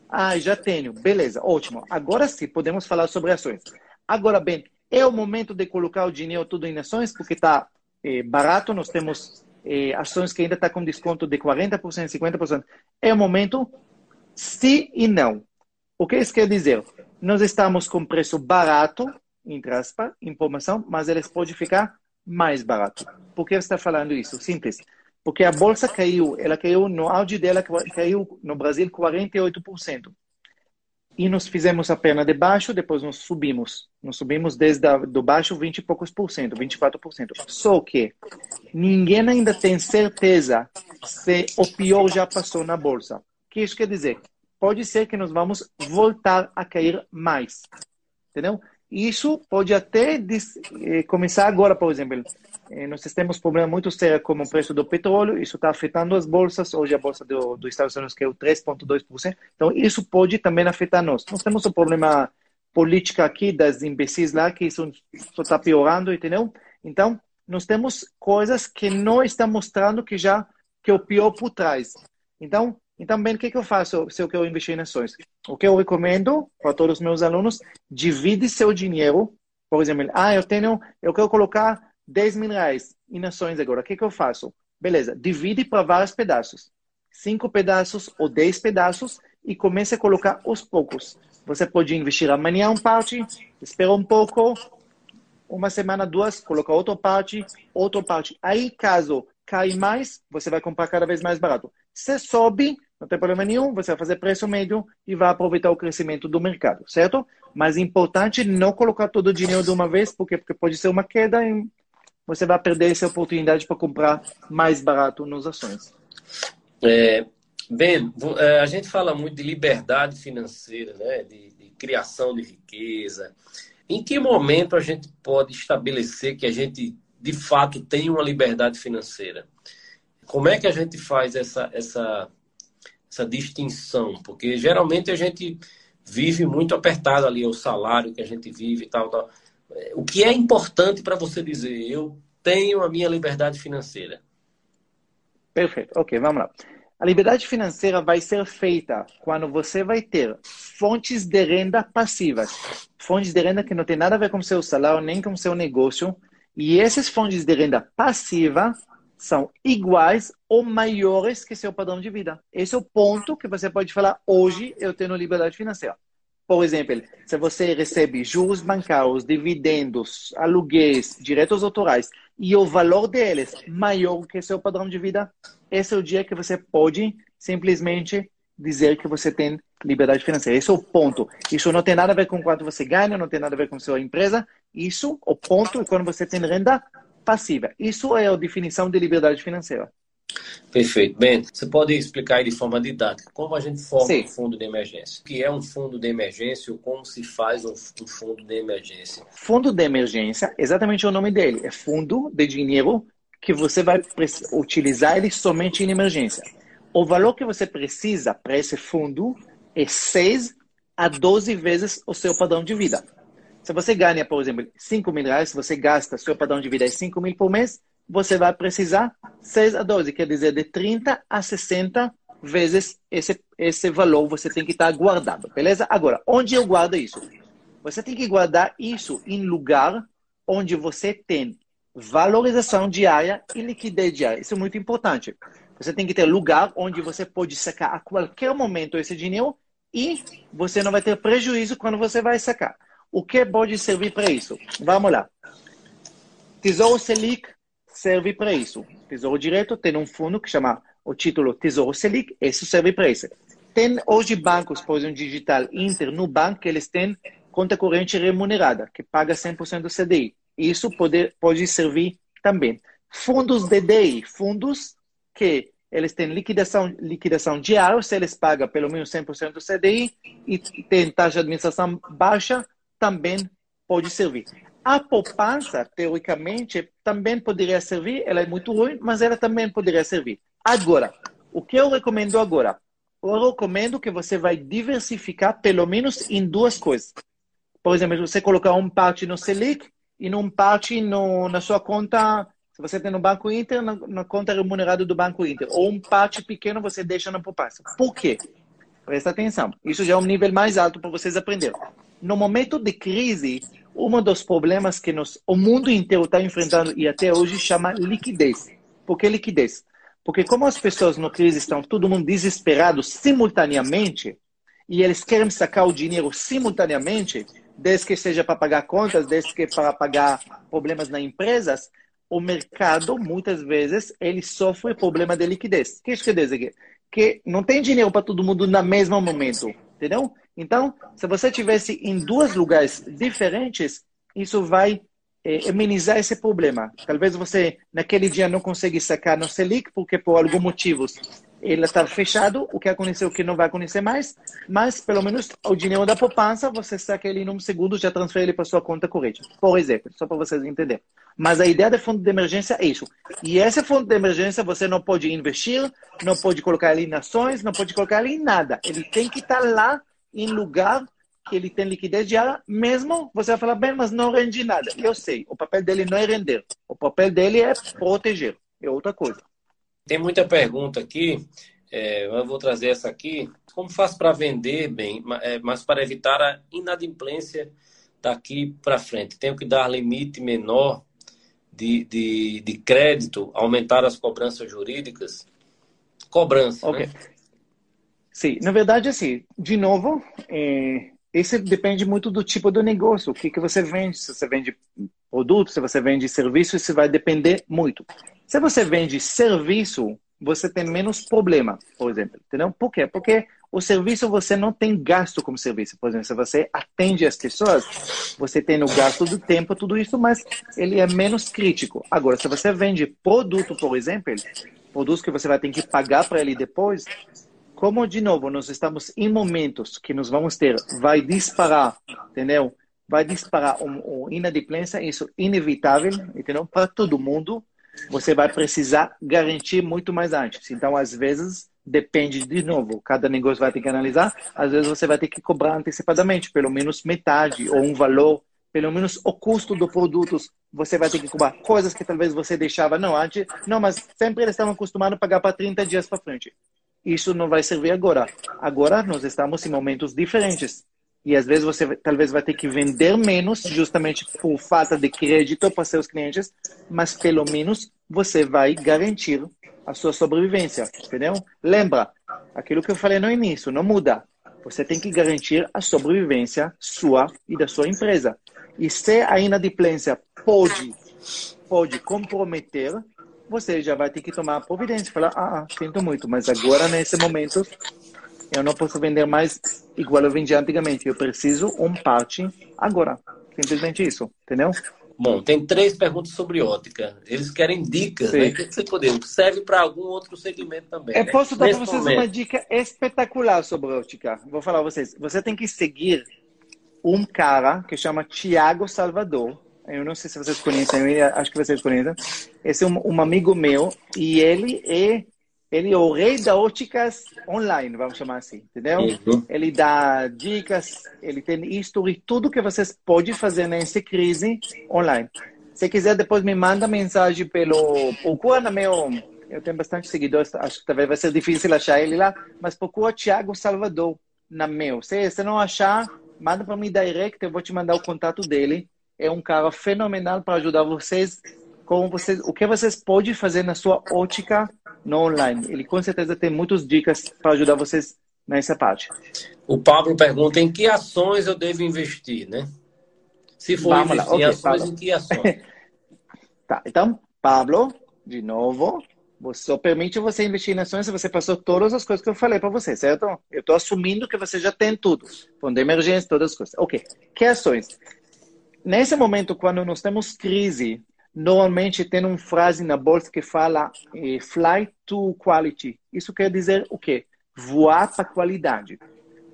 Ah, já tenho. Beleza, ótimo. Agora sim, podemos falar sobre ações. Agora bem, é o momento de colocar o dinheiro tudo em ações, porque está é, barato, nós temos é, ações que ainda estão tá com desconto de 40%, 50%. É o momento, sim e não. O que isso quer dizer? Nós estamos com preço barato, entre aspas, informação, mas eles podem ficar mais barato. Por que está falando isso? Simples. Porque a bolsa caiu, ela caiu no áudio dela, caiu no Brasil 48%. E nos fizemos a perna de baixo, depois nos subimos. Nos subimos desde a, do baixo 20 e poucos por cento, 24%. Só que ninguém ainda tem certeza se o pior já passou na bolsa. O que isso quer dizer? Pode ser que nós vamos voltar a cair mais. Entendeu? Isso pode até eh, começar agora, por exemplo. Eh, nós temos problema muito sério como o preço do petróleo, isso está afetando as bolsas. Hoje a bolsa do, do Estados Unidos caiu 3,2%. Então, isso pode também afetar nós. Nós temos o problema político aqui das imbecis lá, que isso só está piorando, entendeu? Então, nós temos coisas que não estão mostrando que já que é o pior por trás. Então, então bem, o que, que eu faço se eu quero investir em ações? O que eu recomendo para todos os meus alunos, divide seu dinheiro. Por exemplo, ah, eu tenho, eu quero colocar 10 mil reais em ações agora. O que, que eu faço? Beleza, divide para vários pedaços. Cinco pedaços ou dez pedaços e comece a colocar aos poucos. Você pode investir amanhã uma parte, espera um pouco, uma semana, duas, coloca outra parte, outra parte. Aí, caso cai mais, você vai comprar cada vez mais barato. Se sobe, não tem problema nenhum, você vai fazer preço médio e vai aproveitar o crescimento do mercado, certo? Mas é importante não colocar todo o dinheiro de uma vez, porque, porque pode ser uma queda e você vai perder essa oportunidade para comprar mais barato nas ações. É, bem, é, a gente fala muito de liberdade financeira, né? de, de criação de riqueza. Em que momento a gente pode estabelecer que a gente, de fato, tem uma liberdade financeira? Como é que a gente faz essa, essa, essa distinção? Porque geralmente a gente vive muito apertado ali, o salário que a gente vive e tal, tal. O que é importante para você dizer, eu tenho a minha liberdade financeira? Perfeito. Ok, vamos lá. A liberdade financeira vai ser feita quando você vai ter fontes de renda passivas. Fontes de renda que não tem nada a ver com seu salário nem com seu negócio. E essas fontes de renda passiva são iguais ou maiores que seu padrão de vida. Esse é o ponto que você pode falar hoje eu tenho liberdade financeira. Por exemplo, se você recebe juros bancários, dividendos, aluguéis, direitos autorais e o valor deles maior que seu padrão de vida, esse é o dia que você pode simplesmente dizer que você tem liberdade financeira. Esse é o ponto. Isso não tem nada a ver com quanto você ganha, não tem nada a ver com sua empresa. Isso, o ponto é quando você tem renda passiva. Isso é a definição de liberdade financeira. Perfeito. Bem, você pode explicar de forma didática como a gente forma Sim. um fundo de emergência? O que é um fundo de emergência ou como se faz um, fundo de emergência? Fundo de emergência, exatamente o nome dele, é fundo de dinheiro que você vai utilizar ele somente em emergência. O valor que você precisa para esse fundo é 6 a 12 vezes o seu padrão de vida. Se você ganha, por exemplo, 5 mil reais, você gasta, seu padrão de vida é 5 mil por mês, você vai precisar 6 a 12, quer dizer, de 30 a 60 vezes esse, esse valor você tem que estar guardado, beleza? Agora, onde eu guardo isso? Você tem que guardar isso em lugar onde você tem valorização diária e liquidez diária. Isso é muito importante. Você tem que ter lugar onde você pode sacar a qualquer momento esse dinheiro e você não vai ter prejuízo quando você vai sacar. O que pode servir para isso? Vamos lá. Tesouro Selic serve para isso. Tesouro Direto tem um fundo que chama o título Tesouro Selic, isso serve para isso. Tem hoje bancos, por exemplo, digital Inter, no banco, eles têm conta corrente remunerada, que paga 100% do CDI. Isso pode, pode servir também. Fundos DDI, fundos que eles têm liquidação, liquidação diária, se eles pagam pelo menos 100% do CDI e tem taxa de administração baixa, também pode servir. A poupança, teoricamente, também poderia servir, ela é muito ruim, mas ela também poderia servir. Agora, o que eu recomendo agora? Eu recomendo que você vai diversificar pelo menos em duas coisas. Por exemplo, você colocar um parte no Selic e um parte no, na sua conta, se você tem no Banco Inter, na, na conta remunerada do Banco Inter. Ou um parte pequeno você deixa na poupança. Por quê? Presta atenção. Isso já é um nível mais alto para vocês aprenderem. No momento de crise, um dos problemas que nos, o mundo inteiro está enfrentando e até hoje chama liquidez. Por que liquidez? Porque como as pessoas no crise estão todo mundo desesperado simultaneamente e eles querem sacar o dinheiro simultaneamente, desde que seja para pagar contas, desde que para pagar problemas nas empresas, o mercado muitas vezes ele sofre problema de liquidez. O que isso quer dizer? Que não tem dinheiro para todo mundo no mesmo momento, entendeu? Então, se você tivesse em dois lugares diferentes, isso vai é, amenizar esse problema. Talvez você, naquele dia, não consiga sacar no Selic, porque por algum motivo ele está fechado, o que aconteceu, o que não vai acontecer mais, mas pelo menos o dinheiro da poupança, você saca ele em um segundo, já transfere ele para sua conta corrente. Por exemplo, só para vocês entenderem. Mas a ideia do fundo de emergência é isso. E esse fundo de emergência você não pode investir, não pode colocar ele em ações, não pode colocar ele em nada. Ele tem que estar lá em lugar que ele tem liquidez diária, mesmo você vai falar, bem, mas não rende nada. Eu sei, o papel dele não é render. O papel dele é proteger. É outra coisa. Tem muita pergunta aqui, é, eu vou trazer essa aqui. Como faço para vender bem, é, mas para evitar a inadimplência daqui para frente? Tenho que dar limite menor de, de, de crédito, aumentar as cobranças jurídicas? Cobrança, Ok. né? Sim, na verdade, assim, de novo, é, isso depende muito do tipo do negócio, o que, que você vende, se você vende produto, se você vende serviço, isso vai depender muito. Se você vende serviço, você tem menos problema, por exemplo, entendeu? Por quê? Porque o serviço você não tem gasto como serviço. Por exemplo, se você atende as pessoas, você tem o gasto do tempo, tudo isso, mas ele é menos crítico. Agora, se você vende produto, por exemplo, produtos que você vai ter que pagar para ele depois, como de novo nós estamos em momentos que nós vamos ter, vai disparar, entendeu? Vai disparar um, um inadimplência, isso inevitável, entendeu? Para todo mundo, você vai precisar garantir muito mais antes. Então, às vezes, depende de novo, cada negócio vai ter que analisar. Às vezes, você vai ter que cobrar antecipadamente, pelo menos metade ou um valor, pelo menos o custo do produto. Você vai ter que cobrar coisas que talvez você deixava não antes. Não, mas sempre eles estavam acostumados a pagar para 30 dias para frente isso não vai servir agora. Agora nós estamos em momentos diferentes. E às vezes você talvez vai ter que vender menos, justamente por falta de crédito para seus clientes, mas pelo menos você vai garantir a sua sobrevivência, entendeu? Lembra, aquilo que eu falei no início, não muda. Você tem que garantir a sobrevivência sua e da sua empresa. E se a inadimplência pode, pode comprometer você já vai ter que tomar providência. Falar, ah, sinto muito, mas agora, nesse momento, eu não posso vender mais igual eu vendia antigamente. Eu preciso um parte agora. Simplesmente isso, entendeu? Bom, tem três perguntas sobre ótica. Eles querem dicas, Sim. né? O que você poderia? Serve para algum outro segmento também. Eu né? posso dar para vocês momento. uma dica espetacular sobre ótica. Vou falar para vocês. Você tem que seguir um cara que chama Tiago Salvador. Eu não sei se vocês conhecem, eu acho que vocês conhecem. Esse é um, um amigo meu e ele é ele é o rei da óticas online, vamos chamar assim, entendeu? Uhum. Ele dá dicas, ele tem history, tudo que vocês podem fazer nessa crise online. Se quiser, depois me manda mensagem pelo. Procura meu. Eu tenho bastante seguidores, acho que talvez vai ser difícil achar ele lá, mas procura Thiago Salvador na meu. Se você não achar, manda para mim direct, eu vou te mandar o contato dele. É um cara fenomenal para ajudar vocês como vocês, o que vocês podem fazer na sua ótica no online. Ele com certeza tem muitas dicas para ajudar vocês nessa parte. O Pablo pergunta em que ações eu devo investir, né? Se for Vamos lá. investir em Ok, ações, Pablo. em que ações? *laughs* Tá, então, Pablo, de novo, você só permite você investir em ações se você passou todas as coisas que eu falei para você, certo? Eu estou assumindo que você já tem tudo. Fundo de emergência, todas as coisas. Ok. Que ações? Nesse momento, quando nós temos crise, normalmente tem uma frase na bolsa que fala eh, fly to quality. Isso quer dizer o quê? Voar para qualidade.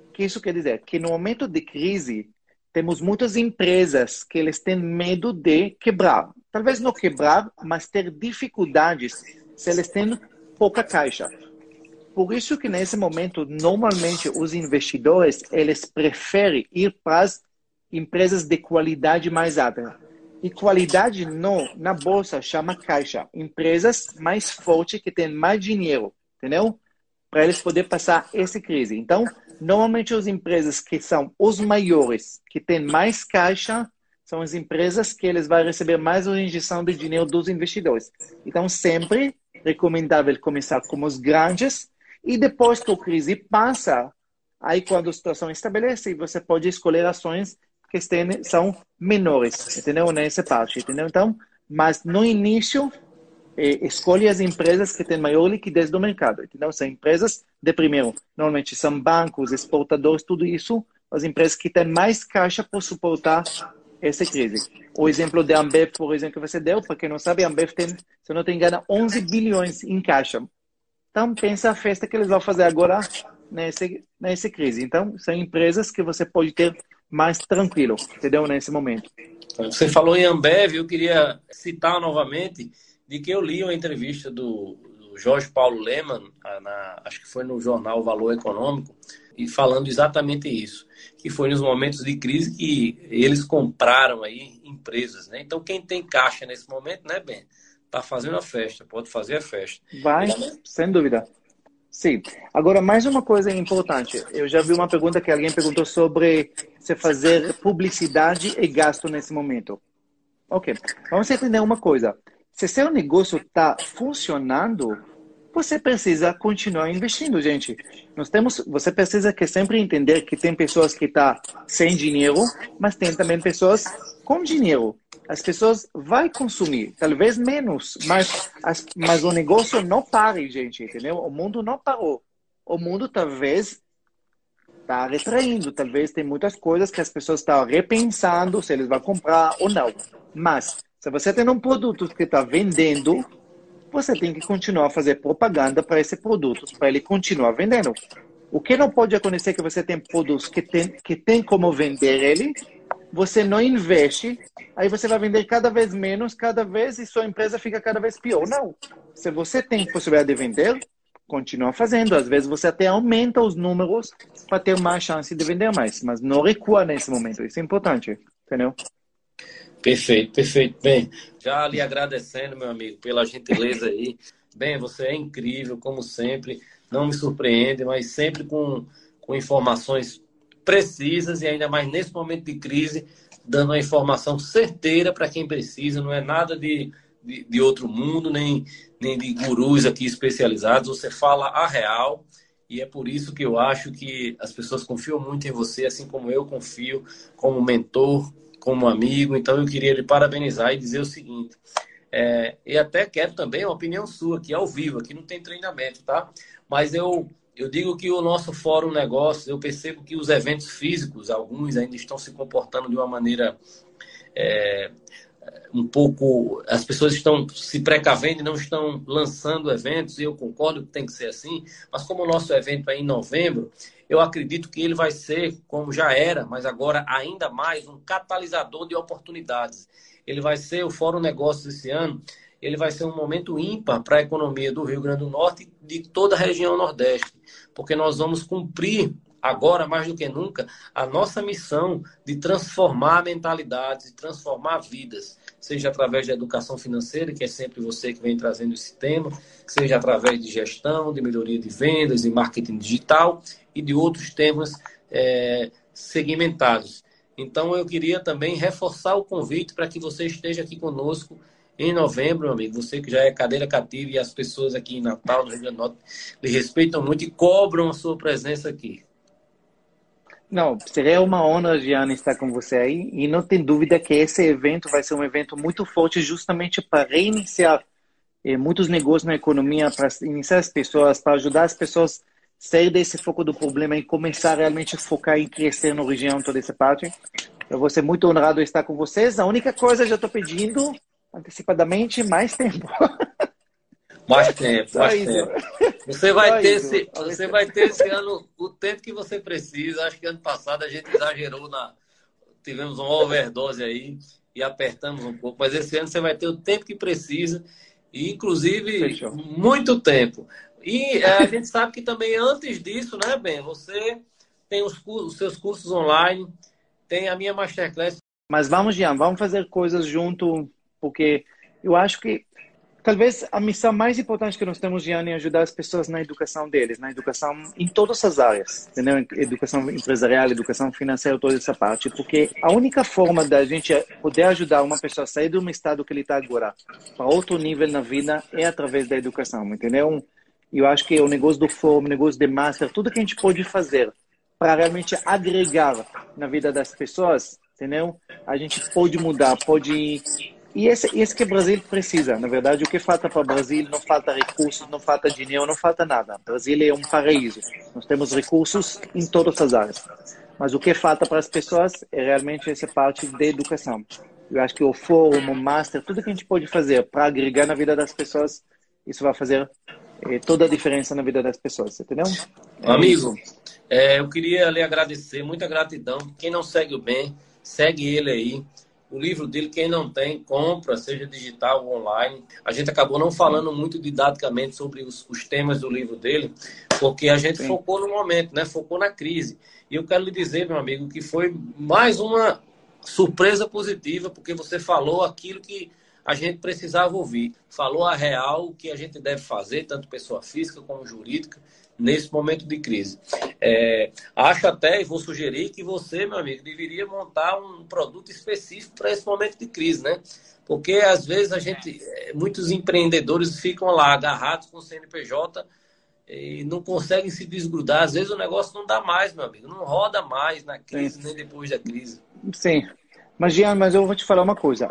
O que isso quer dizer? Que no momento de crise, temos muitas empresas que eles têm medo de quebrar. Talvez não quebrar, mas ter dificuldades se eles têm pouca caixa. Por isso que nesse momento, normalmente os investidores, eles preferem ir para as empresas de qualidade mais alta. E qualidade no, na bolsa chama caixa. Empresas mais fortes que têm mais dinheiro, entendeu? Para eles poderem passar essa crise. Então, normalmente as empresas que são os maiores, que têm mais caixa, são as empresas que eles vão receber mais uma injeção de dinheiro dos investidores. Então, sempre recomendável começar com os grandes e depois que a crise passa, aí quando a situação estabelece, você pode escolher ações que estejam, são menores, entendeu? Nessa parte, entendeu? Então, mas no início, eh, escolhe as empresas que têm maior liquidez do mercado, entendeu? São empresas de primeiro, normalmente são bancos, exportadores, tudo isso as empresas que têm mais caixa para suportar essa crise. O exemplo da Ambev, por exemplo, que você deu, para quem não sabe, a Ambev tem, se não tenho engano, 11 bilhões em caixa. Então, pensa a festa que eles vão fazer agora nessa, nessa crise. Então, são empresas que você pode ter mais tranquilo, entendeu? Nesse momento. Você falou em Ambev, eu queria citar novamente de que eu li uma entrevista do, do Jorge Paulo Leman, na, acho que foi no jornal Valor Econômico, e falando exatamente isso, que foi nos momentos de crise que eles compraram aí empresas, né? Então quem tem caixa nesse momento, né, Ben, tá fazendo a festa, pode fazer a festa. Vai, sem dúvida. Sim. Agora, mais uma coisa importante. Eu já vi uma pergunta que alguém perguntou sobre se fazer publicidade e gasto nesse momento. Ok. Vamos entender uma coisa. Se seu negócio está funcionando, você precisa continuar investindo, gente. Nós temos, você precisa que sempre entender que tem pessoas que estão tá sem dinheiro, mas tem também pessoas com dinheiro. As pessoas vão consumir, talvez menos, mas, as, mas o negócio não pare, gente, entendeu? O mundo não parou. O mundo talvez está retraindo, talvez tem muitas coisas que as pessoas estão repensando se eles vão comprar ou não. Mas se você tem um produto que está vendendo, você tem que continuar a fazer propaganda para esse produto, para ele continuar vendendo. O que não pode acontecer é que você tem produtos que tem, que tem como vender ele, você não investe, aí você vai vender cada vez menos, cada vez, e sua empresa fica cada vez pior. Não. Se você tem possibilidade de vender, continua fazendo. Às vezes você até aumenta os números para ter mais chance de vender mais, mas não recua nesse momento. Isso é importante, entendeu? Perfeito, perfeito. Bem, já lhe agradecendo, meu amigo, pela gentileza aí. Bem, você é incrível, como sempre. Não me surpreende, mas sempre com, com informações precisas e ainda mais nesse momento de crise, dando uma informação certeira para quem precisa. Não é nada de, de, de, outro mundo, nem, nem de gurus aqui especializados. Você fala a real. E é por isso que eu acho que as pessoas confiam muito em você, assim como eu confio como mentor, como amigo. Então eu queria lhe parabenizar e dizer o seguinte. É, e até quero também uma opinião sua aqui ao vivo, aqui não tem treinamento, tá? Mas eu, eu digo que o nosso Fórum Negócios, eu percebo que os eventos físicos, alguns ainda estão se comportando de uma maneira é, um pouco. As pessoas estão se precavendo e não estão lançando eventos, e eu concordo que tem que ser assim, mas como o nosso evento é em novembro, eu acredito que ele vai ser, como já era, mas agora ainda mais, um catalisador de oportunidades. Ele vai ser o Fórum Negócios esse ano, ele vai ser um momento ímpar para a economia do Rio Grande do Norte e de toda a região Nordeste, porque nós vamos cumprir agora mais do que nunca a nossa missão de transformar mentalidades, de transformar vidas, seja através da educação financeira, que é sempre você que vem trazendo esse tema, seja através de gestão, de melhoria de vendas, e marketing digital e de outros temas é, segmentados. Então, eu queria também reforçar o convite para que você esteja aqui conosco em novembro, meu amigo. Você que já é cadeira cativa e as pessoas aqui em Natal, no Rio Grande do Norte, lhe respeitam muito e cobram a sua presença aqui. Não, seria uma honra, Gianna, estar com você aí. E não tem dúvida que esse evento vai ser um evento muito forte justamente para reiniciar eh, muitos negócios na economia, para iniciar as pessoas, para ajudar as pessoas sair desse foco do problema e começar realmente a focar em crescer na região, toda essa parte. Eu vou ser muito honrado em estar com vocês. A única coisa, já estou pedindo antecipadamente mais tempo. Mais tempo, *laughs* mais tempo. Você vai, ter esse, você vai ter esse ano o tempo que você precisa. Acho que ano passado a gente exagerou na. Tivemos uma overdose aí e apertamos um pouco, mas esse ano você vai ter o tempo que precisa, e inclusive Fechou. muito tempo. E é, a gente sabe que também antes disso, né, Ben, você tem os, cursos, os seus cursos online, tem a minha masterclass. Mas vamos, Jean, vamos fazer coisas junto, porque eu acho que talvez a missão mais importante que nós temos, Jean, é ajudar as pessoas na educação deles, na educação em todas as áreas, entendeu? Educação empresarial, educação financeira, toda essa parte, porque a única forma da gente poder ajudar uma pessoa a sair de um estado que ele está agora para outro nível na vida é através da educação, entendeu? Eu acho que o negócio do fórum, o negócio de master, tudo que a gente pode fazer para realmente agregar na vida das pessoas, entendeu? A gente pode mudar, pode. E esse, esse que o Brasil precisa. Na verdade, o que falta para o Brasil não falta recursos, não falta dinheiro, não falta nada. O Brasil é um paraíso. Nós temos recursos em todas as áreas. Mas o que falta para as pessoas é realmente essa parte de educação. Eu acho que o fórum, o master, tudo que a gente pode fazer para agregar na vida das pessoas, isso vai fazer eh, toda a diferença na vida das pessoas, entendeu? Amigo, é, eu queria lhe agradecer, muita gratidão. Quem não segue o bem, segue ele aí. O livro dele, quem não tem, compra, seja digital ou online. A gente acabou não falando muito didaticamente sobre os, os temas do livro dele, porque a gente Sim. focou no momento, né? Focou na crise. E eu quero lhe dizer, meu amigo, que foi mais uma surpresa positiva, porque você falou aquilo que a gente precisava ouvir. Falou a real, o que a gente deve fazer, tanto pessoa física como jurídica, nesse momento de crise. É, acho até, e vou sugerir, que você, meu amigo, deveria montar um produto específico para esse momento de crise, né? Porque às vezes a gente, é, muitos empreendedores ficam lá agarrados com o CNPJ e não conseguem se desgrudar. Às vezes o negócio não dá mais, meu amigo, não roda mais na crise, Sim. nem depois da crise. Sim. Mas, Jean, mas eu vou te falar uma coisa.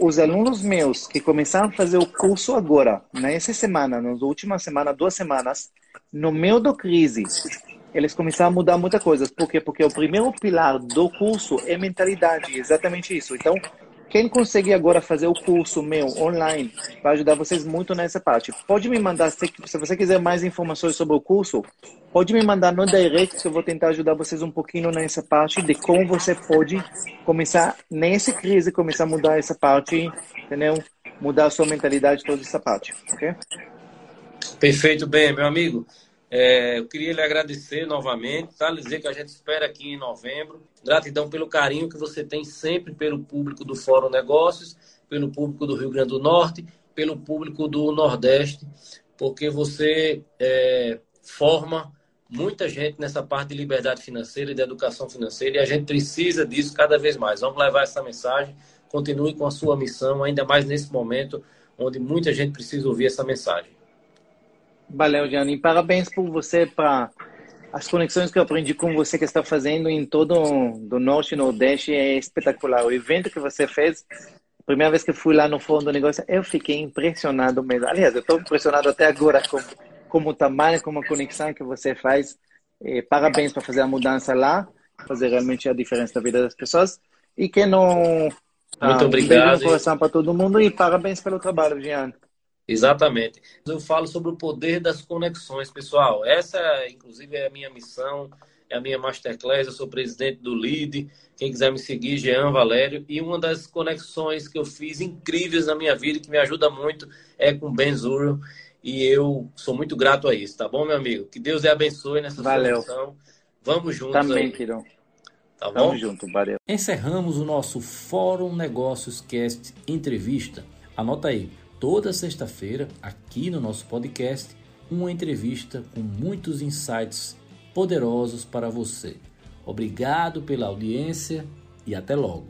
Os alunos meus que começaram a fazer o curso agora, nessa semana, nas últimas semanas, duas semanas, no meio da crise, eles começaram a mudar muita coisa. Por quê? Porque o primeiro pilar do curso é mentalidade, exatamente isso. Então, quem conseguir agora fazer o curso meu online vai ajudar vocês muito nessa parte. Pode me mandar, se, você quiser mais informações sobre o curso, pode me mandar no direct que eu vou tentar ajudar vocês um pouquinho nessa parte de como você pode começar nessa crise, começar a mudar essa parte, entendeu? Mudar a sua mentalidade, toda essa parte, ok? Perfeito, bem, meu amigo. É, eu queria lhe agradecer novamente, tá? Lhe dizer que a gente espera aqui em novembro. Gratidão pelo carinho que você tem sempre pelo público do Fórum Negócios, pelo público do Rio Grande do Norte, pelo público do Nordeste, porque você é, forma muita gente nessa parte de liberdade financeira e de educação financeira e a gente precisa disso cada vez mais. Vamos levar essa mensagem. Continue com a sua missão, ainda mais nesse momento onde muita gente precisa ouvir essa mensagem. Valeu, Gianni. Parabéns por você para as conexões que eu aprendi com você que está fazendo em todo o norte e nordeste é espetacular. O evento que você fez, primeira vez que fui lá no Fórum do Negócio, eu fiquei impressionado mesmo. Aliás, eu estou impressionado até agora com como o tamanho, como a conexão que você faz. E parabéns para fazer a mudança lá, fazer realmente a diferença na vida das pessoas. E que não... Muito ah, obrigado. Um coração para todo mundo e parabéns pelo trabalho, Gianni. Exatamente. Eu falo sobre o poder das conexões, pessoal. Essa, inclusive, é a minha missão, é a minha masterclass. Eu sou presidente do LEAD. Quem quiser me seguir, Jean Valério. E uma das conexões que eu fiz incríveis na minha vida, que me ajuda muito, é com Ben Zuro. E eu sou muito grato a isso, tá bom, meu amigo? Que Deus lhe abençoe nessa Valeu. solução. Vamos juntos Também, aí. Quirão. Tá bom? Tamo junto, valeu. Encerramos o nosso Fórum Negócios Cast entrevista. Anota aí toda sexta-feira, aqui no nosso podcast, uma entrevista com muitos insights poderosos para você. Obrigado pela audiência e até logo.